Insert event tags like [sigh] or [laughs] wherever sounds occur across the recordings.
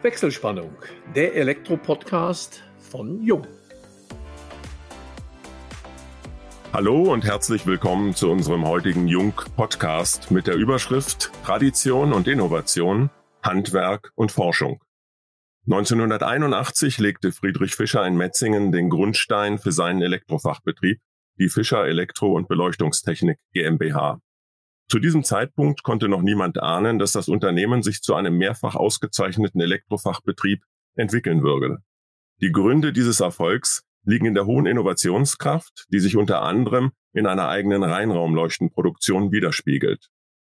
Wechselspannung, der Elektro-Podcast von Jung. Hallo und herzlich willkommen zu unserem heutigen Jung-Podcast mit der Überschrift Tradition und Innovation, Handwerk und Forschung. 1981 legte Friedrich Fischer in Metzingen den Grundstein für seinen Elektrofachbetrieb, die Fischer Elektro- und Beleuchtungstechnik GmbH. Zu diesem Zeitpunkt konnte noch niemand ahnen, dass das Unternehmen sich zu einem mehrfach ausgezeichneten Elektrofachbetrieb entwickeln würde. Die Gründe dieses Erfolgs liegen in der hohen Innovationskraft, die sich unter anderem in einer eigenen Reinraumleuchtenproduktion widerspiegelt.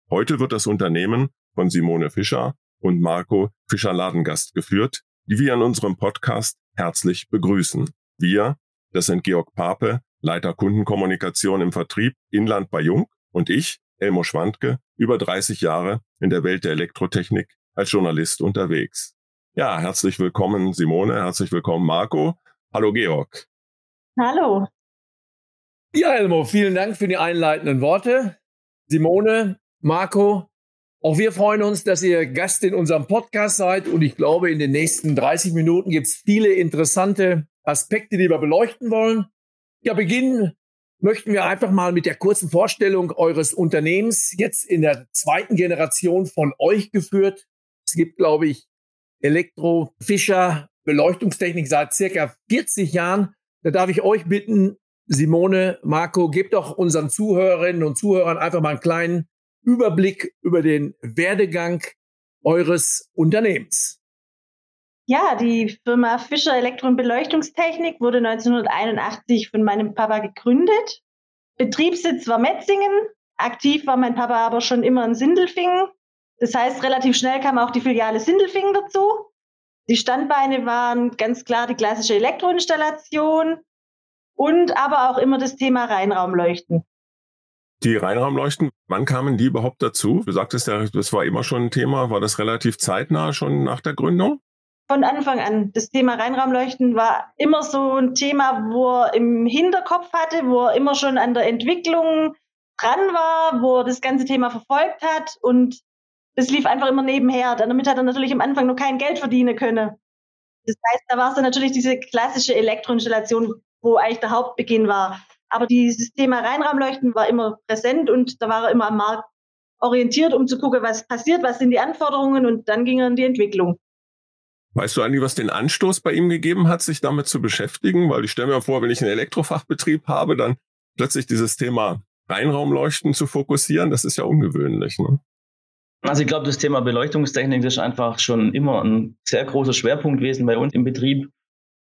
Heute wird das Unternehmen von Simone Fischer und Marco Fischer-Ladengast geführt, die wir in unserem Podcast herzlich begrüßen. Wir, das sind Georg Pape, Leiter Kundenkommunikation im Vertrieb Inland bei Jung und ich, Elmo Schwandke, über 30 Jahre in der Welt der Elektrotechnik als Journalist unterwegs. Ja, herzlich willkommen Simone, herzlich willkommen Marco. Hallo Georg. Hallo. Ja, Elmo, vielen Dank für die einleitenden Worte. Simone, Marco, auch wir freuen uns, dass ihr Gast in unserem Podcast seid und ich glaube, in den nächsten 30 Minuten gibt es viele interessante Aspekte, die wir beleuchten wollen. Ja, beginnen möchten wir einfach mal mit der kurzen Vorstellung eures Unternehmens, jetzt in der zweiten Generation von euch geführt. Es gibt, glaube ich, Elektro, Fischer, Beleuchtungstechnik seit circa 40 Jahren. Da darf ich euch bitten, Simone, Marco, gebt doch unseren Zuhörerinnen und Zuhörern einfach mal einen kleinen Überblick über den Werdegang eures Unternehmens. Ja, die Firma Fischer Elektro- und Beleuchtungstechnik wurde 1981 von meinem Papa gegründet. Betriebssitz war Metzingen. Aktiv war mein Papa aber schon immer in Sindelfingen. Das heißt, relativ schnell kam auch die Filiale Sindelfingen dazu. Die Standbeine waren ganz klar die klassische Elektroinstallation und aber auch immer das Thema Reinraumleuchten. Die Reinraumleuchten, wann kamen die überhaupt dazu? Du sagtest ja, das war immer schon ein Thema. War das relativ zeitnah schon nach der Gründung? Von Anfang an. Das Thema Reinraumleuchten war immer so ein Thema, wo er im Hinterkopf hatte, wo er immer schon an der Entwicklung dran war, wo er das ganze Thema verfolgt hat und das lief einfach immer nebenher. Damit hat er natürlich am Anfang noch kein Geld verdienen können. Das heißt, da war es dann natürlich diese klassische Elektroinstallation, wo eigentlich der Hauptbeginn war. Aber dieses Thema Reinraumleuchten war immer präsent und da war er immer am Markt orientiert, um zu gucken, was passiert, was sind die Anforderungen und dann ging er in die Entwicklung. Weißt du eigentlich, was den Anstoß bei ihm gegeben hat, sich damit zu beschäftigen? Weil ich stelle mir vor, wenn ich einen Elektrofachbetrieb habe, dann plötzlich dieses Thema Reinraumleuchten zu fokussieren, das ist ja ungewöhnlich. Ne? Also ich glaube, das Thema Beleuchtungstechnik ist einfach schon immer ein sehr großer Schwerpunkt gewesen bei uns im Betrieb.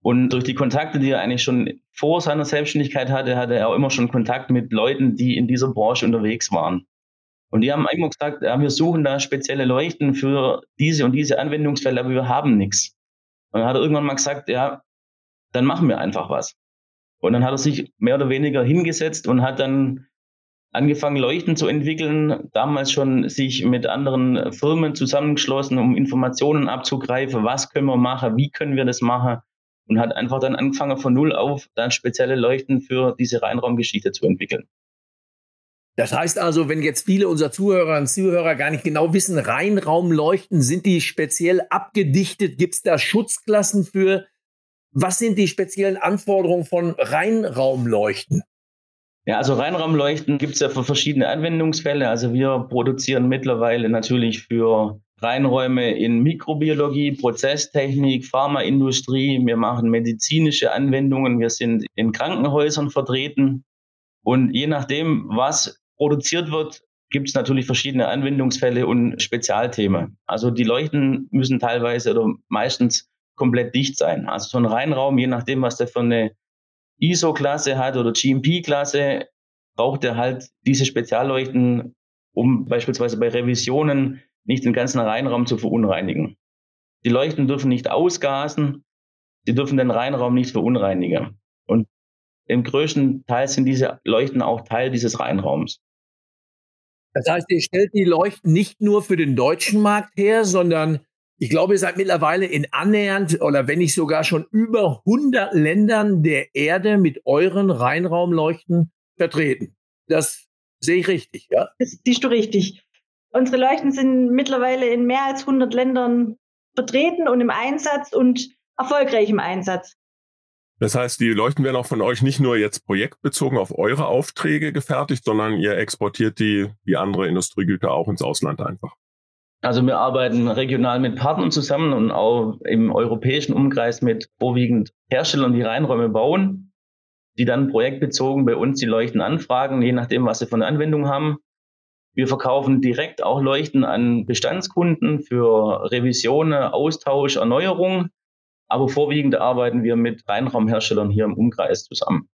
Und durch die Kontakte, die er eigentlich schon vor seiner Selbstständigkeit hatte, hatte er auch immer schon Kontakt mit Leuten, die in dieser Branche unterwegs waren. Und die haben immer gesagt, ja, wir suchen da spezielle Leuchten für diese und diese Anwendungsfälle, aber wir haben nichts. Und dann hat er irgendwann mal gesagt, ja, dann machen wir einfach was. Und dann hat er sich mehr oder weniger hingesetzt und hat dann angefangen, Leuchten zu entwickeln, damals schon sich mit anderen Firmen zusammengeschlossen, um Informationen abzugreifen, was können wir machen, wie können wir das machen und hat einfach dann angefangen von null auf dann spezielle Leuchten für diese Reinraumgeschichte zu entwickeln. Das heißt also, wenn jetzt viele unserer Zuhörer und Zuhörer gar nicht genau wissen, Reinraumleuchten, sind die speziell abgedichtet? Gibt es da Schutzklassen für? Was sind die speziellen Anforderungen von Reinraumleuchten? Ja, also Reinraumleuchten gibt es ja für verschiedene Anwendungsfälle. Also wir produzieren mittlerweile natürlich für Reinräume in Mikrobiologie, Prozesstechnik, Pharmaindustrie. Wir machen medizinische Anwendungen. Wir sind in Krankenhäusern vertreten. Und je nachdem, was produziert wird, gibt es natürlich verschiedene Anwendungsfälle und Spezialthemen. Also die Leuchten müssen teilweise oder meistens komplett dicht sein. Also so ein Reinraum, je nachdem, was der für eine ISO-Klasse hat oder GMP-Klasse, braucht er halt diese Spezialleuchten, um beispielsweise bei Revisionen nicht den ganzen Reinraum zu verunreinigen. Die Leuchten dürfen nicht ausgasen, sie dürfen den Reinraum nicht verunreinigen. Und im größten Teil sind diese Leuchten auch Teil dieses Reinraums. Das heißt, ihr stellt die Leuchten nicht nur für den deutschen Markt her, sondern ich glaube, ihr seid mittlerweile in annähernd oder wenn nicht sogar schon über 100 Ländern der Erde mit euren Reinraumleuchten vertreten. Das sehe ich richtig, ja? Das siehst du richtig. Unsere Leuchten sind mittlerweile in mehr als 100 Ländern vertreten und im Einsatz und erfolgreich im Einsatz. Das heißt, die Leuchten werden auch von euch nicht nur jetzt projektbezogen auf eure Aufträge gefertigt, sondern ihr exportiert die, wie andere Industriegüter auch ins Ausland einfach. Also wir arbeiten regional mit Partnern zusammen und auch im europäischen Umkreis mit vorwiegend Herstellern, die Reinräume bauen, die dann projektbezogen bei uns die Leuchten anfragen, je nachdem, was sie von der Anwendung haben. Wir verkaufen direkt auch Leuchten an Bestandskunden für Revisionen, Austausch, Erneuerung. Aber vorwiegend arbeiten wir mit Reinraumherstellern hier im Umkreis zusammen.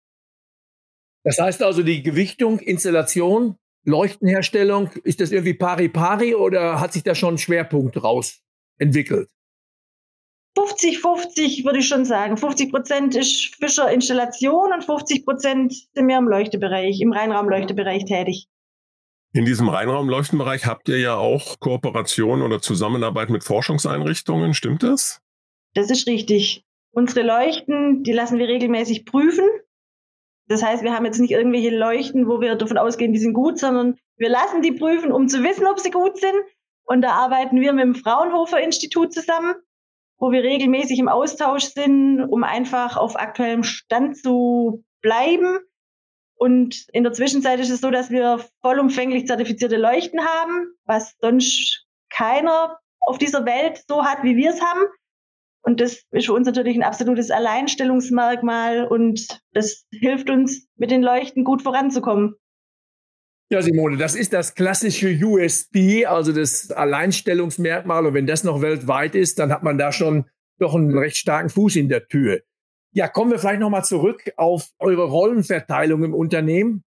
Das heißt also, die Gewichtung, Installation, Leuchtenherstellung, ist das irgendwie pari-pari oder hat sich da schon ein Schwerpunkt raus entwickelt? 50-50 würde ich schon sagen. 50 Prozent ist Fischer Installation und 50 Prozent sind wir im Leuchtebereich, im Reinraumleuchtebereich tätig. In diesem Reinraumleuchtenbereich habt ihr ja auch Kooperation oder Zusammenarbeit mit Forschungseinrichtungen, stimmt das? Das ist richtig. Unsere Leuchten, die lassen wir regelmäßig prüfen. Das heißt, wir haben jetzt nicht irgendwelche Leuchten, wo wir davon ausgehen, die sind gut, sondern wir lassen die prüfen, um zu wissen, ob sie gut sind. Und da arbeiten wir mit dem Fraunhofer Institut zusammen, wo wir regelmäßig im Austausch sind, um einfach auf aktuellem Stand zu bleiben. Und in der Zwischenzeit ist es so, dass wir vollumfänglich zertifizierte Leuchten haben, was sonst keiner auf dieser Welt so hat, wie wir es haben. Und das ist für uns natürlich ein absolutes Alleinstellungsmerkmal und das hilft uns, mit den Leuchten gut voranzukommen. Ja, Simone, das ist das klassische USB, also das Alleinstellungsmerkmal. Und wenn das noch weltweit ist, dann hat man da schon doch einen recht starken Fuß in der Tür. Ja, kommen wir vielleicht nochmal zurück auf eure Rollenverteilung im Unternehmen.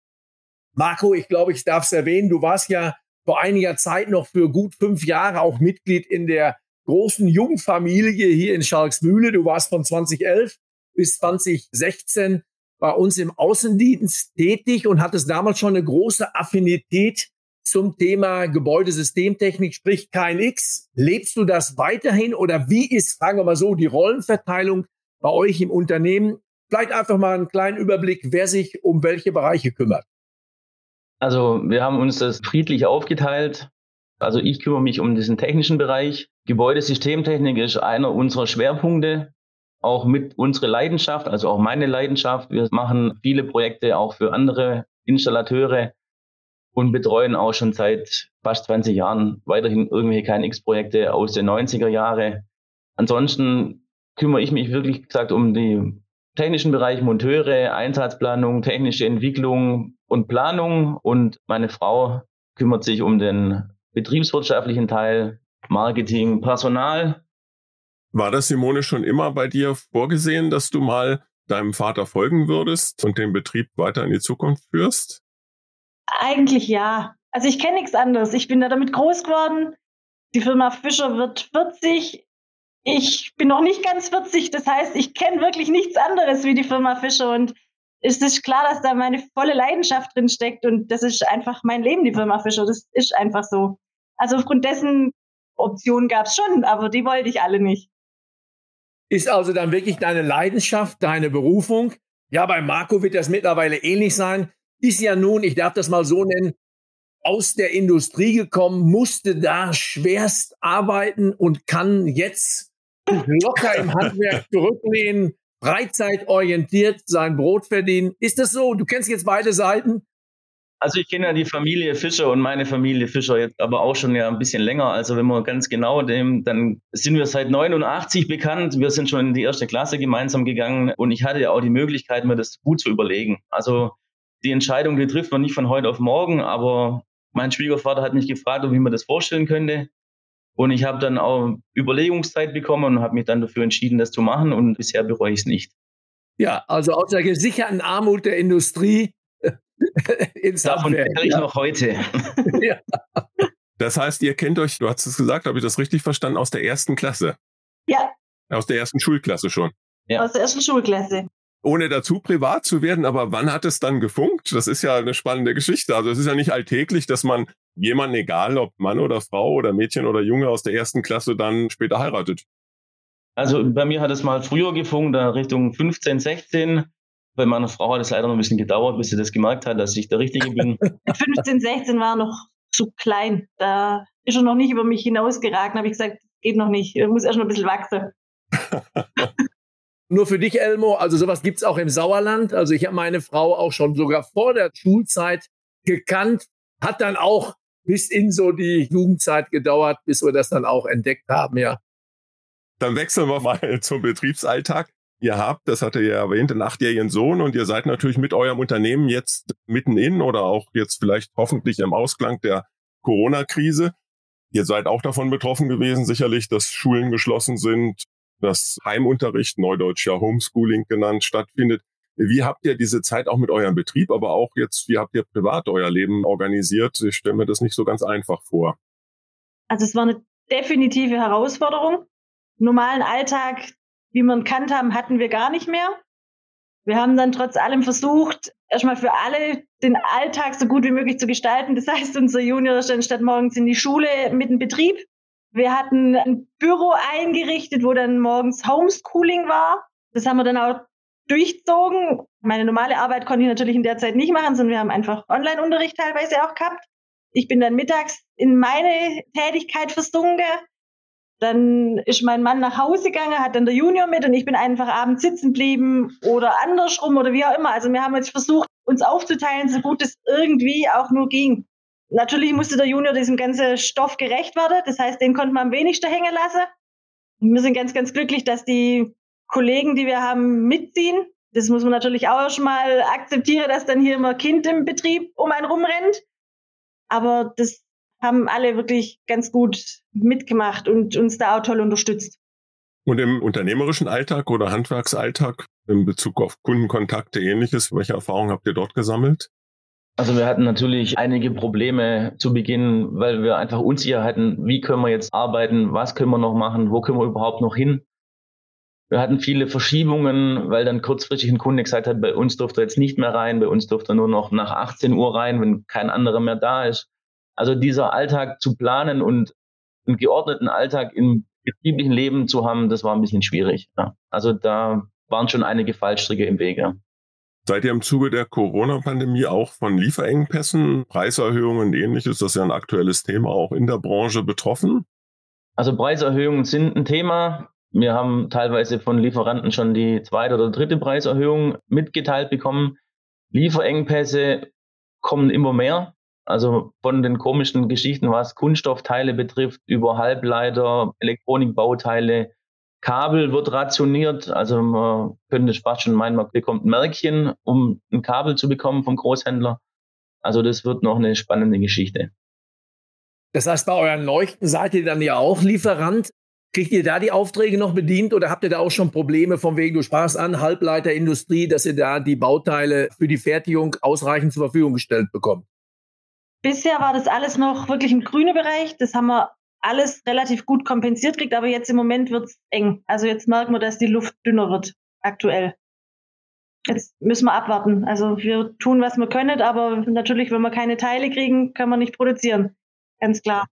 Marco, ich glaube, ich darf es erwähnen, du warst ja vor einiger Zeit noch für gut fünf Jahre auch Mitglied in der großen Jungfamilie hier in Schalksmühle. Du warst von 2011 bis 2016 bei uns im Außendienst tätig und hattest damals schon eine große Affinität zum Thema Gebäudesystemtechnik, sprich KNX. Lebst du das weiterhin oder wie ist, fragen wir mal so, die Rollenverteilung bei euch im Unternehmen? Vielleicht einfach mal einen kleinen Überblick, wer sich um welche Bereiche kümmert. Also wir haben uns das friedlich aufgeteilt. Also ich kümmere mich um diesen technischen Bereich. Gebäudesystemtechnik ist einer unserer Schwerpunkte, auch mit unserer Leidenschaft, also auch meine Leidenschaft. Wir machen viele Projekte auch für andere Installateure und betreuen auch schon seit fast 20 Jahren weiterhin irgendwelche KNX-Projekte aus den 90er Jahren. Ansonsten kümmere ich mich wirklich gesagt um die technischen Bereich Monteure, Einsatzplanung, technische Entwicklung und Planung und meine Frau kümmert sich um den betriebswirtschaftlichen Teil, Marketing, Personal. War das, Simone, schon immer bei dir vorgesehen, dass du mal deinem Vater folgen würdest und den Betrieb weiter in die Zukunft führst? Eigentlich ja. Also ich kenne nichts anderes. Ich bin da damit groß geworden. Die Firma Fischer wird 40. Ich bin noch nicht ganz 40. Das heißt, ich kenne wirklich nichts anderes wie die Firma Fischer. Und es ist klar, dass da meine volle Leidenschaft drin steckt. Und das ist einfach mein Leben, die Firma Fischer. Das ist einfach so. Also aufgrund dessen Optionen gab es schon, aber die wollte ich alle nicht. Ist also dann wirklich deine Leidenschaft, deine Berufung? Ja, bei Marco wird das mittlerweile ähnlich sein. Ist ja nun, ich darf das mal so nennen, aus der Industrie gekommen, musste da schwerst arbeiten und kann jetzt locker im Handwerk [laughs] zurücklehnen, freizeitorientiert sein Brot verdienen. Ist das so? Du kennst jetzt beide Seiten? Also ich kenne ja die Familie Fischer und meine Familie Fischer jetzt aber auch schon ja ein bisschen länger. Also wenn man ganz genau dem, dann sind wir seit 89 bekannt. Wir sind schon in die erste Klasse gemeinsam gegangen und ich hatte ja auch die Möglichkeit, mir das gut zu überlegen. Also die Entscheidung, die trifft man nicht von heute auf morgen, aber mein Schwiegervater hat mich gefragt, wie man das vorstellen könnte. Und ich habe dann auch Überlegungszeit bekommen und habe mich dann dafür entschieden, das zu machen und bisher bereue ich es nicht. Ja, also aus der gesicherten Armut der Industrie ins Davon wäre ich ja. noch heute. [laughs] ja. Das heißt, ihr kennt euch, du hast es gesagt, habe ich das richtig verstanden, aus der ersten Klasse? Ja. Aus der ersten Schulklasse schon? Ja. Aus der ersten Schulklasse. Ohne dazu privat zu werden, aber wann hat es dann gefunkt? Das ist ja eine spannende Geschichte. Also es ist ja nicht alltäglich, dass man jemanden, egal ob Mann oder Frau oder Mädchen oder Junge aus der ersten Klasse, dann später heiratet. Also bei mir hat es mal früher gefunkt, Richtung 15, 16. Bei meiner Frau hat es leider noch ein bisschen gedauert, bis sie das gemerkt hat, dass ich der Richtige bin. [laughs] 15, 16 war noch zu klein. Da ist er noch nicht über mich hinausgeraten. habe ich gesagt, geht noch nicht. Ich muss erst noch ein bisschen wachsen. Nur für dich, Elmo, also sowas gibt's auch im Sauerland. Also ich habe meine Frau auch schon sogar vor der Schulzeit gekannt, hat dann auch bis in so die Jugendzeit gedauert, bis wir das dann auch entdeckt haben, ja. Dann wechseln wir mal [laughs] zum Betriebsalltag. Ihr habt, das hatte ihr erwähnt, einen achtjährigen Sohn und ihr seid natürlich mit eurem Unternehmen jetzt mitten in oder auch jetzt vielleicht hoffentlich im Ausklang der Corona-Krise. Ihr seid auch davon betroffen gewesen, sicherlich, dass Schulen geschlossen sind, dass Heimunterricht, neudeutsch ja Homeschooling genannt, stattfindet. Wie habt ihr diese Zeit auch mit eurem Betrieb, aber auch jetzt, wie habt ihr privat euer Leben organisiert? Ich stelle mir das nicht so ganz einfach vor. Also es war eine definitive Herausforderung. Normalen Alltag, wie wir ihn kannt haben, hatten wir gar nicht mehr. Wir haben dann trotz allem versucht, erstmal für alle den Alltag so gut wie möglich zu gestalten. Das heißt, unser Junior ist dann statt morgens in die Schule mit dem Betrieb wir hatten ein Büro eingerichtet, wo dann morgens Homeschooling war. Das haben wir dann auch durchzogen. Meine normale Arbeit konnte ich natürlich in der Zeit nicht machen, sondern wir haben einfach Online-Unterricht teilweise auch gehabt. Ich bin dann mittags in meine Tätigkeit versunken. Dann ist mein Mann nach Hause gegangen, hat dann der Junior mit und ich bin einfach abends sitzen geblieben oder andersrum oder wie auch immer. Also wir haben jetzt versucht, uns aufzuteilen, so gut es irgendwie auch nur ging. Natürlich musste der Junior diesem ganzen Stoff gerecht werden. Das heißt, den konnte man am wenigsten hängen lassen. Wir sind ganz, ganz glücklich, dass die Kollegen, die wir haben, mitziehen. Das muss man natürlich auch schon mal akzeptieren, dass dann hier immer Kind im Betrieb um einen rumrennt. Aber das haben alle wirklich ganz gut mitgemacht und uns da auch toll unterstützt. Und im unternehmerischen Alltag oder Handwerksalltag in Bezug auf Kundenkontakte ähnliches, welche Erfahrungen habt ihr dort gesammelt? Also wir hatten natürlich einige Probleme zu Beginn, weil wir einfach Unsicherheiten, wie können wir jetzt arbeiten, was können wir noch machen, wo können wir überhaupt noch hin. Wir hatten viele Verschiebungen, weil dann kurzfristig ein Kunde gesagt hat, bei uns durfte er jetzt nicht mehr rein, bei uns durfte er nur noch nach 18 Uhr rein, wenn kein anderer mehr da ist. Also dieser Alltag zu planen und einen geordneten Alltag im betrieblichen Leben zu haben, das war ein bisschen schwierig. Ja. Also da waren schon einige Fallstricke im Wege. Seid ihr im Zuge der Corona-Pandemie auch von Lieferengpässen, Preiserhöhungen und ähnliches, das ist ja ein aktuelles Thema, auch in der Branche betroffen? Also Preiserhöhungen sind ein Thema. Wir haben teilweise von Lieferanten schon die zweite oder dritte Preiserhöhung mitgeteilt bekommen. Lieferengpässe kommen immer mehr. Also von den komischen Geschichten, was Kunststoffteile betrifft, über Halbleiter, Elektronikbauteile, Kabel wird rationiert. Also man könnte fast schon meinen, man bekommt ein Märkchen, um ein Kabel zu bekommen vom Großhändler. Also das wird noch eine spannende Geschichte. Das heißt, bei euren Leuchten seid ihr dann ja auch Lieferant. Kriegt ihr da die Aufträge noch bedient oder habt ihr da auch schon Probleme von wegen, du sprachst an, Halbleiterindustrie, dass ihr da die Bauteile für die Fertigung ausreichend zur Verfügung gestellt bekommt? Bisher war das alles noch wirklich im grünen Bereich. Das haben wir alles relativ gut kompensiert kriegt, aber jetzt im Moment wird es eng. Also jetzt merken wir, dass die Luft dünner wird, aktuell. Jetzt müssen wir abwarten. Also wir tun, was wir können, aber natürlich, wenn wir keine Teile kriegen, können wir nicht produzieren. Ganz klar.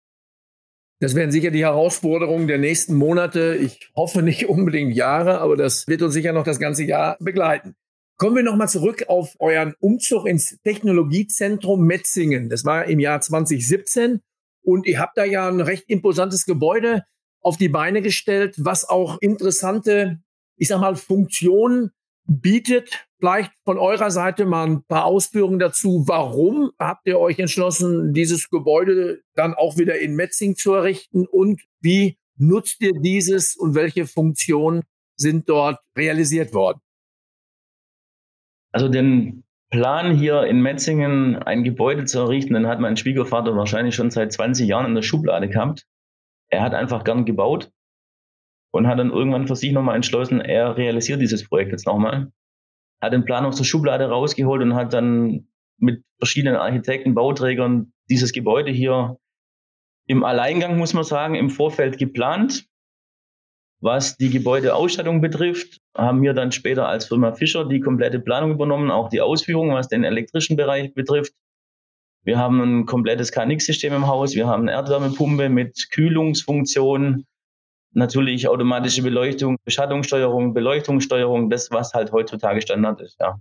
Das werden sicher die Herausforderungen der nächsten Monate. Ich hoffe nicht unbedingt Jahre, aber das wird uns sicher noch das ganze Jahr begleiten. Kommen wir nochmal zurück auf euren Umzug ins Technologiezentrum Metzingen. Das war im Jahr 2017. Und ihr habt da ja ein recht imposantes Gebäude auf die Beine gestellt, was auch interessante, ich sag mal, Funktionen bietet. Vielleicht von eurer Seite mal ein paar Ausführungen dazu. Warum habt ihr euch entschlossen, dieses Gebäude dann auch wieder in Metzing zu errichten? Und wie nutzt ihr dieses und welche Funktionen sind dort realisiert worden? Also den Plan, hier in Metzingen ein Gebäude zu errichten, den hat mein Schwiegervater wahrscheinlich schon seit 20 Jahren in der Schublade gehabt. Er hat einfach gern gebaut und hat dann irgendwann für sich nochmal entschlossen, er realisiert dieses Projekt jetzt nochmal. Hat den Plan aus der Schublade rausgeholt und hat dann mit verschiedenen Architekten, Bauträgern dieses Gebäude hier im Alleingang, muss man sagen, im Vorfeld geplant. Was die Gebäudeausstattung betrifft, haben wir dann später als Firma Fischer die komplette Planung übernommen, auch die Ausführung, was den elektrischen Bereich betrifft. Wir haben ein komplettes KNX-System im Haus, wir haben eine Erdwärmepumpe mit Kühlungsfunktion, natürlich automatische Beleuchtung, Beschattungssteuerung, Beleuchtungssteuerung, das, was halt heutzutage Standard ist, ja.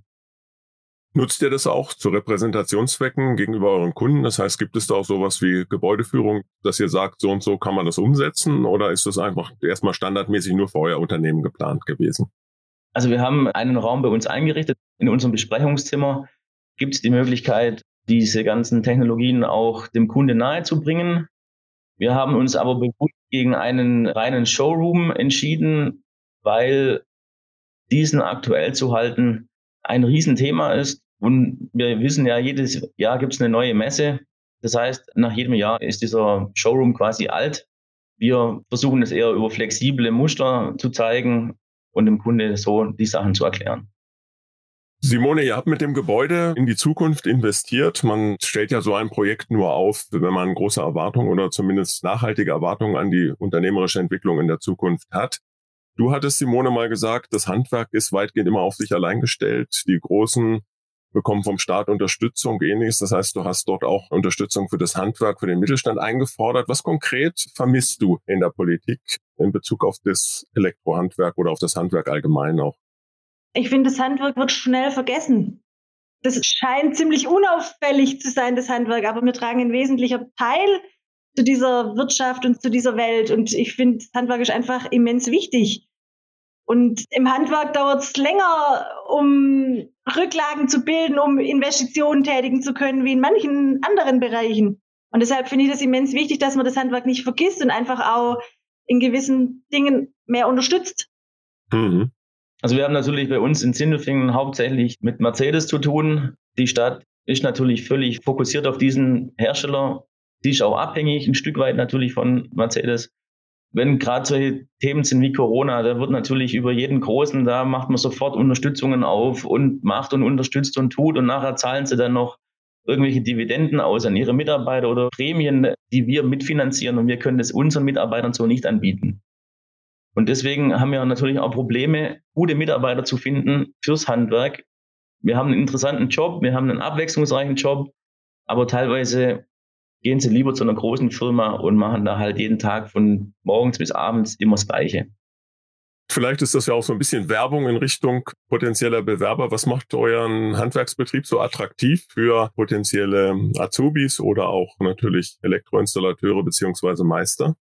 Nutzt ihr das auch zu Repräsentationszwecken gegenüber euren Kunden? Das heißt, gibt es da auch sowas wie Gebäudeführung, dass ihr sagt, so und so kann man das umsetzen? Oder ist das einfach erstmal standardmäßig nur für euer Unternehmen geplant gewesen? Also wir haben einen Raum bei uns eingerichtet. In unserem Besprechungszimmer gibt es die Möglichkeit, diese ganzen Technologien auch dem Kunde nahezubringen. Wir haben uns aber bewusst gegen einen reinen Showroom entschieden, weil diesen aktuell zu halten ein Riesenthema ist. Und wir wissen ja, jedes Jahr gibt es eine neue Messe. Das heißt, nach jedem Jahr ist dieser Showroom quasi alt. Wir versuchen es eher über flexible Muster zu zeigen und dem Kunde so die Sachen zu erklären. Simone, ihr habt mit dem Gebäude in die Zukunft investiert. Man stellt ja so ein Projekt nur auf, wenn man große Erwartungen oder zumindest nachhaltige Erwartungen an die unternehmerische Entwicklung in der Zukunft hat. Du hattest, Simone, mal gesagt, das Handwerk ist weitgehend immer auf sich allein gestellt. Die Großen bekommen vom Staat Unterstützung, ähnliches. Das heißt, du hast dort auch Unterstützung für das Handwerk, für den Mittelstand eingefordert. Was konkret vermisst du in der Politik in Bezug auf das Elektrohandwerk oder auf das Handwerk allgemein auch? Ich finde, das Handwerk wird schnell vergessen. Das scheint ziemlich unauffällig zu sein, das Handwerk, aber wir tragen ein wesentlicher Teil zu dieser Wirtschaft und zu dieser Welt. Und ich finde, das Handwerk ist einfach immens wichtig. Und im Handwerk dauert es länger, um Rücklagen zu bilden, um Investitionen tätigen zu können, wie in manchen anderen Bereichen. Und deshalb finde ich das immens wichtig, dass man das Handwerk nicht vergisst und einfach auch in gewissen Dingen mehr unterstützt. Mhm. Also wir haben natürlich bei uns in Sindelfingen hauptsächlich mit Mercedes zu tun. Die Stadt ist natürlich völlig fokussiert auf diesen Hersteller. Die ist auch abhängig ein Stück weit natürlich von Mercedes. Wenn gerade solche Themen sind wie Corona, da wird natürlich über jeden Großen, da macht man sofort Unterstützungen auf und macht und unterstützt und tut und nachher zahlen sie dann noch irgendwelche Dividenden aus an ihre Mitarbeiter oder Prämien, die wir mitfinanzieren und wir können das unseren Mitarbeitern so nicht anbieten. Und deswegen haben wir natürlich auch Probleme, gute Mitarbeiter zu finden fürs Handwerk. Wir haben einen interessanten Job, wir haben einen abwechslungsreichen Job, aber teilweise gehen sie lieber zu einer großen Firma und machen da halt jeden Tag von morgens bis abends immer das Gleiche. Vielleicht ist das ja auch so ein bisschen Werbung in Richtung potenzieller Bewerber. Was macht euren Handwerksbetrieb so attraktiv für potenzielle Azubis oder auch natürlich Elektroinstallateure beziehungsweise Meister?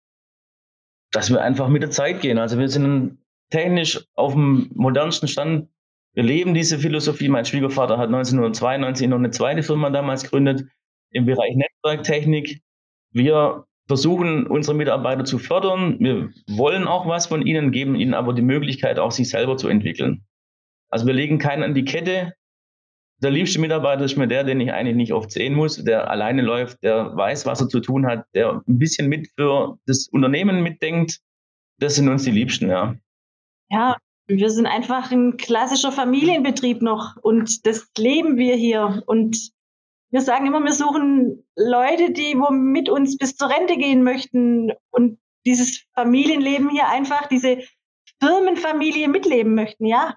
Dass wir einfach mit der Zeit gehen. Also wir sind technisch auf dem modernsten Stand. Wir leben diese Philosophie. Mein Schwiegervater hat 1992 noch eine zweite Firma damals gegründet im Bereich Netzwerktechnik. Wir versuchen, unsere Mitarbeiter zu fördern. Wir wollen auch was von ihnen, geben ihnen aber die Möglichkeit, auch sich selber zu entwickeln. Also wir legen keinen an die Kette, der liebste Mitarbeiter ist mir der, den ich eigentlich nicht oft sehen muss, der alleine läuft, der weiß, was er zu tun hat, der ein bisschen mit für das Unternehmen mitdenkt. Das sind uns die Liebsten, ja. Ja, wir sind einfach ein klassischer Familienbetrieb noch und das leben wir hier. Und wir sagen immer, wir suchen Leute, die wo mit uns bis zur Rente gehen möchten und dieses Familienleben hier einfach, diese Firmenfamilie mitleben möchten, ja.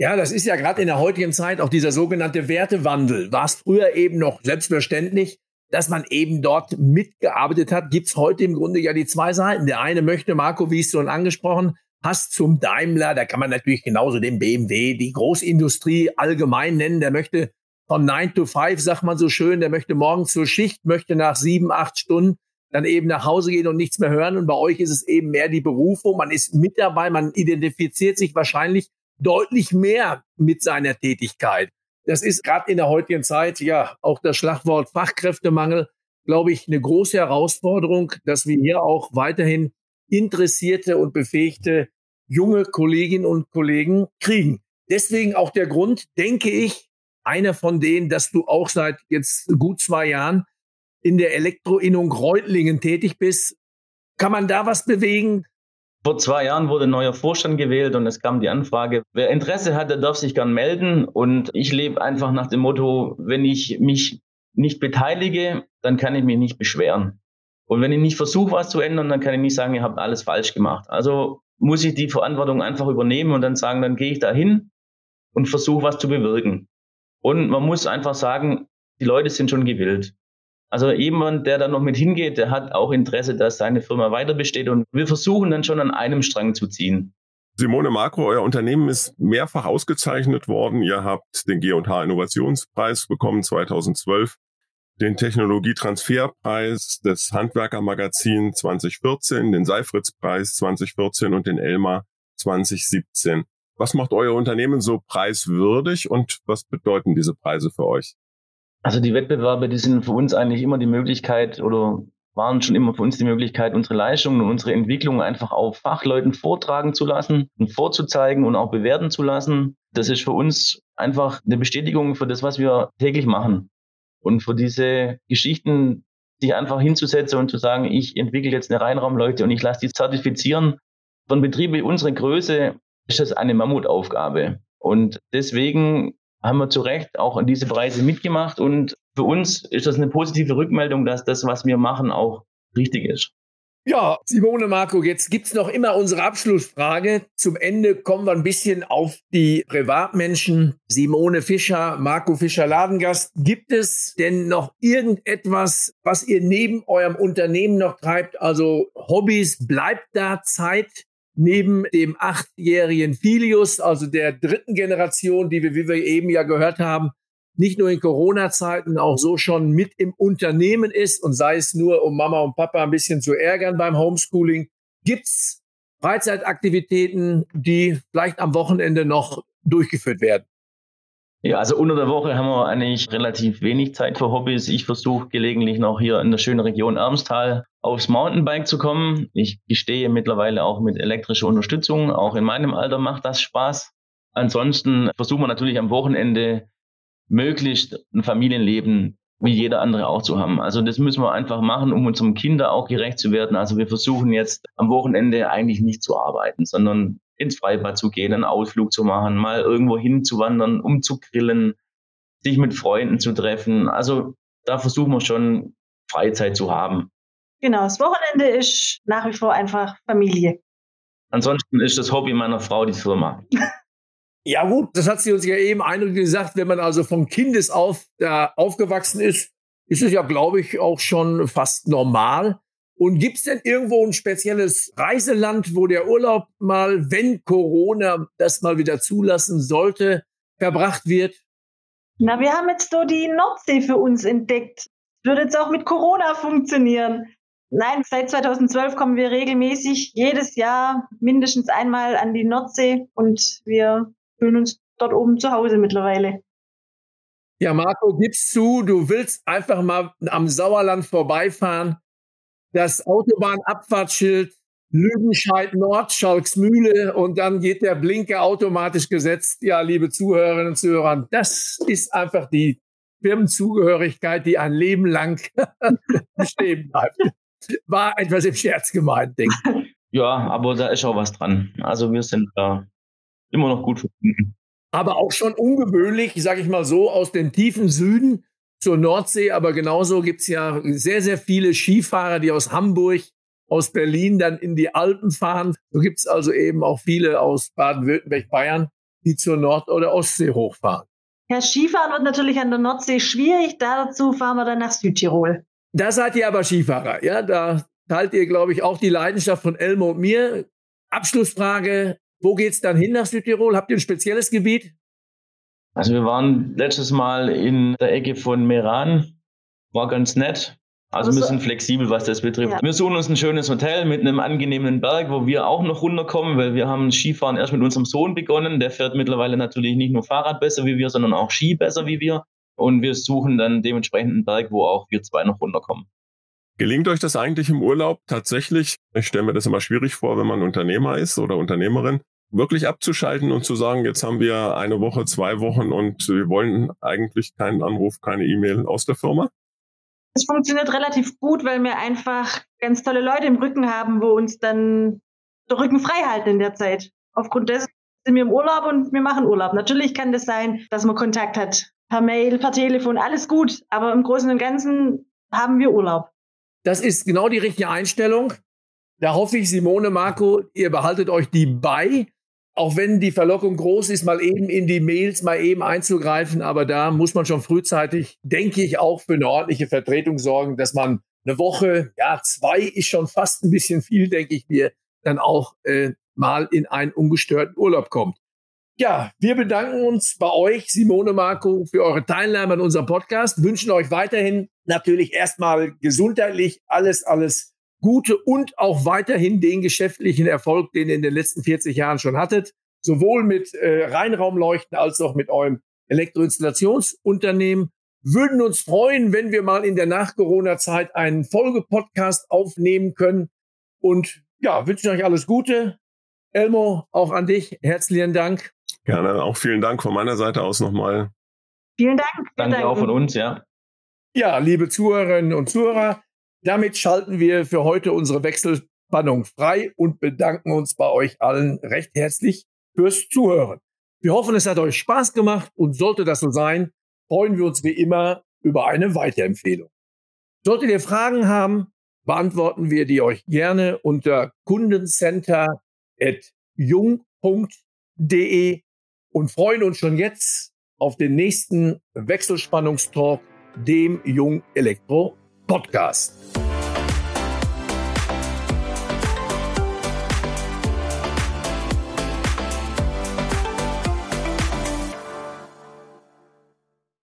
Ja, das ist ja gerade in der heutigen Zeit auch dieser sogenannte Wertewandel. War es früher eben noch selbstverständlich, dass man eben dort mitgearbeitet hat, gibt's heute im Grunde ja die zwei Seiten. Der eine möchte, Marco, wie es schon angesprochen, passt zum Daimler, da kann man natürlich genauso den BMW, die Großindustrie allgemein nennen, der möchte von 9 to 5, sagt man so schön, der möchte morgens zur Schicht, möchte nach sieben, acht Stunden dann eben nach Hause gehen und nichts mehr hören. Und bei euch ist es eben mehr die Berufung. Man ist mit dabei, man identifiziert sich wahrscheinlich deutlich mehr mit seiner Tätigkeit. Das ist gerade in der heutigen Zeit ja auch das Schlagwort Fachkräftemangel, glaube ich, eine große Herausforderung, dass wir hier auch weiterhin interessierte und befähigte junge Kolleginnen und Kollegen kriegen. Deswegen auch der Grund, denke ich, einer von denen, dass du auch seit jetzt gut zwei Jahren in der Elektroinnung Reutlingen tätig bist. Kann man da was bewegen? Vor zwei Jahren wurde ein neuer Vorstand gewählt und es kam die Anfrage, wer Interesse hat, der darf sich gern melden. Und ich lebe einfach nach dem Motto, wenn ich mich nicht beteilige, dann kann ich mich nicht beschweren. Und wenn ich nicht versuche, was zu ändern, dann kann ich nicht sagen, ihr habt alles falsch gemacht. Also muss ich die Verantwortung einfach übernehmen und dann sagen, dann gehe ich da hin und versuche was zu bewirken. Und man muss einfach sagen, die Leute sind schon gewillt. Also jemand, der da noch mit hingeht, der hat auch Interesse, dass seine Firma weiter besteht. Und wir versuchen dann schon an einem Strang zu ziehen. Simone Makro, euer Unternehmen ist mehrfach ausgezeichnet worden. Ihr habt den G&H Innovationspreis bekommen 2012, den Technologietransferpreis des Handwerkermagazin 2014, den Seifritz-Preis 2014 und den Elmar 2017. Was macht euer Unternehmen so preiswürdig und was bedeuten diese Preise für euch? Also die Wettbewerbe, die sind für uns eigentlich immer die Möglichkeit oder waren schon immer für uns die Möglichkeit, unsere Leistungen und unsere Entwicklungen einfach auf Fachleuten vortragen zu lassen und vorzuzeigen und auch bewerten zu lassen. Das ist für uns einfach eine Bestätigung für das, was wir täglich machen. Und für diese Geschichten, sich einfach hinzusetzen und zu sagen, ich entwickle jetzt eine Reinraumleuchte und ich lasse die zertifizieren. Von Betrieben unserer Größe ist das eine Mammutaufgabe. Und deswegen haben wir zu Recht auch an diese Preise mitgemacht und für uns ist das eine positive Rückmeldung, dass das, was wir machen, auch richtig ist. Ja, Simone Marco, jetzt gibt es noch immer unsere Abschlussfrage. Zum Ende kommen wir ein bisschen auf die Privatmenschen. Simone Fischer, Marco Fischer Ladengast. Gibt es denn noch irgendetwas, was ihr neben eurem Unternehmen noch treibt? Also Hobbys, bleibt da Zeit? Neben dem achtjährigen Filius, also der dritten Generation, die wir, wie wir eben ja gehört haben, nicht nur in Corona-Zeiten auch so schon mit im Unternehmen ist und sei es nur, um Mama und Papa ein bisschen zu ärgern beim Homeschooling, gibt's Freizeitaktivitäten, die vielleicht am Wochenende noch durchgeführt werden? Ja, also unter der Woche haben wir eigentlich relativ wenig Zeit für Hobbys. Ich versuche gelegentlich noch hier in der schönen Region Ermstal aufs Mountainbike zu kommen. Ich gestehe mittlerweile auch mit elektrischer Unterstützung. Auch in meinem Alter macht das Spaß. Ansonsten versuchen wir natürlich am Wochenende möglichst ein Familienleben wie jeder andere auch zu haben. Also das müssen wir einfach machen, um unserem Kinder auch gerecht zu werden. Also wir versuchen jetzt am Wochenende eigentlich nicht zu arbeiten, sondern ins Freibad zu gehen, einen Ausflug zu machen, mal irgendwo hinzuwandern, um zu grillen, sich mit Freunden zu treffen. Also da versuchen wir schon Freizeit zu haben. Genau, das Wochenende ist nach wie vor einfach Familie. Ansonsten ist das Hobby meiner Frau die Firma. [laughs] Ja gut, das hat sie uns ja eben eindrücklich gesagt, wenn man also vom Kindesauf da aufgewachsen ist, ist es ja, glaube ich, auch schon fast normal. Und gibt es denn irgendwo ein spezielles Reiseland, wo der Urlaub mal, wenn Corona das mal wieder zulassen sollte, verbracht wird? Na, wir haben jetzt so die Nordsee für uns entdeckt. Würde jetzt auch mit Corona funktionieren. Nein, seit 2012 kommen wir regelmäßig jedes Jahr mindestens einmal an die Nordsee und wir fühlen uns dort oben zu Hause mittlerweile. Ja, Marco, gibst zu, du willst einfach mal am Sauerland vorbeifahren. Das Autobahnabfahrtsschild Lüdenscheid Nord, Schalksmühle und dann geht der Blinker automatisch gesetzt. Ja, liebe Zuhörerinnen und Zuhörer, das ist einfach die Firmenzugehörigkeit, die ein Leben lang [laughs] bestehen bleibt. War etwas im Scherz gemeint, denke ich. Ja, aber da ist auch was dran. Also wir sind da immer noch gut verbunden. Aber auch schon ungewöhnlich, sage ich mal so, aus dem tiefen Süden zur Nordsee. Aber genauso gibt es ja sehr, sehr viele Skifahrer, die aus Hamburg, aus Berlin dann in die Alpen fahren. So gibt es also eben auch viele aus Baden-Württemberg, Bayern, die zur Nord- oder Ostsee hochfahren. Ja, Skifahren wird natürlich an der Nordsee schwierig. Dazu fahren wir dann nach Südtirol. Da seid ihr aber Skifahrer, ja? Da teilt ihr, glaube ich, auch die Leidenschaft von Elmo und mir. Abschlussfrage. Wo geht's dann hin nach Südtirol? Habt ihr ein spezielles Gebiet? Also wir waren letztes Mal in der Ecke von Meran. War ganz nett. Also, also wir sind flexibel, was das betrifft. Ja. Wir suchen uns ein schönes Hotel mit einem angenehmen Berg, wo wir auch noch runterkommen, weil wir haben Skifahren erst mit unserem Sohn begonnen. Der fährt mittlerweile natürlich nicht nur Fahrrad besser wie wir, sondern auch Ski besser wie wir. Und wir suchen dann dementsprechend einen Berg, wo auch wir zwei noch runterkommen. Gelingt euch das eigentlich im Urlaub tatsächlich? Ich stelle mir das immer schwierig vor, wenn man Unternehmer ist oder Unternehmerin, wirklich abzuschalten und zu sagen, jetzt haben wir eine Woche, zwei Wochen und wir wollen eigentlich keinen Anruf, keine E-Mail aus der Firma? Es funktioniert relativ gut, weil wir einfach ganz tolle Leute im Rücken haben, wo uns dann der Rücken frei halten in der Zeit. Aufgrund dessen sind wir im Urlaub und wir machen Urlaub. Natürlich kann das sein, dass man Kontakt hat. Per Mail, per Telefon, alles gut. Aber im Großen und Ganzen haben wir Urlaub. Das ist genau die richtige Einstellung. Da hoffe ich, Simone, Marco, ihr behaltet euch die bei. Auch wenn die Verlockung groß ist, mal eben in die Mails mal eben einzugreifen. Aber da muss man schon frühzeitig, denke ich, auch für eine ordentliche Vertretung sorgen, dass man eine Woche, ja, zwei ist schon fast ein bisschen viel, denke ich mir, dann auch äh, mal in einen ungestörten Urlaub kommt. Ja, wir bedanken uns bei euch, Simone Marco, für eure Teilnahme an unserem Podcast, wünschen euch weiterhin natürlich erstmal gesundheitlich alles, alles Gute und auch weiterhin den geschäftlichen Erfolg, den ihr in den letzten 40 Jahren schon hattet, sowohl mit äh, Reinraumleuchten als auch mit eurem Elektroinstallationsunternehmen. Würden uns freuen, wenn wir mal in der Nach-Corona-Zeit einen Folgepodcast aufnehmen können. Und ja, wünschen euch alles Gute. Elmo, auch an dich herzlichen Dank. Gerne, auch vielen Dank von meiner Seite aus nochmal. Vielen Dank. Danke auch von uns, ja. Ja, liebe Zuhörerinnen und Zuhörer, damit schalten wir für heute unsere Wechselspannung frei und bedanken uns bei euch allen recht herzlich fürs Zuhören. Wir hoffen, es hat euch Spaß gemacht und sollte das so sein, freuen wir uns wie immer über eine Weiterempfehlung. Solltet ihr Fragen haben, beantworten wir die euch gerne unter kundencenter.jung.de und freuen uns schon jetzt auf den nächsten Wechselspannungstalk, dem Jung Elektro Podcast.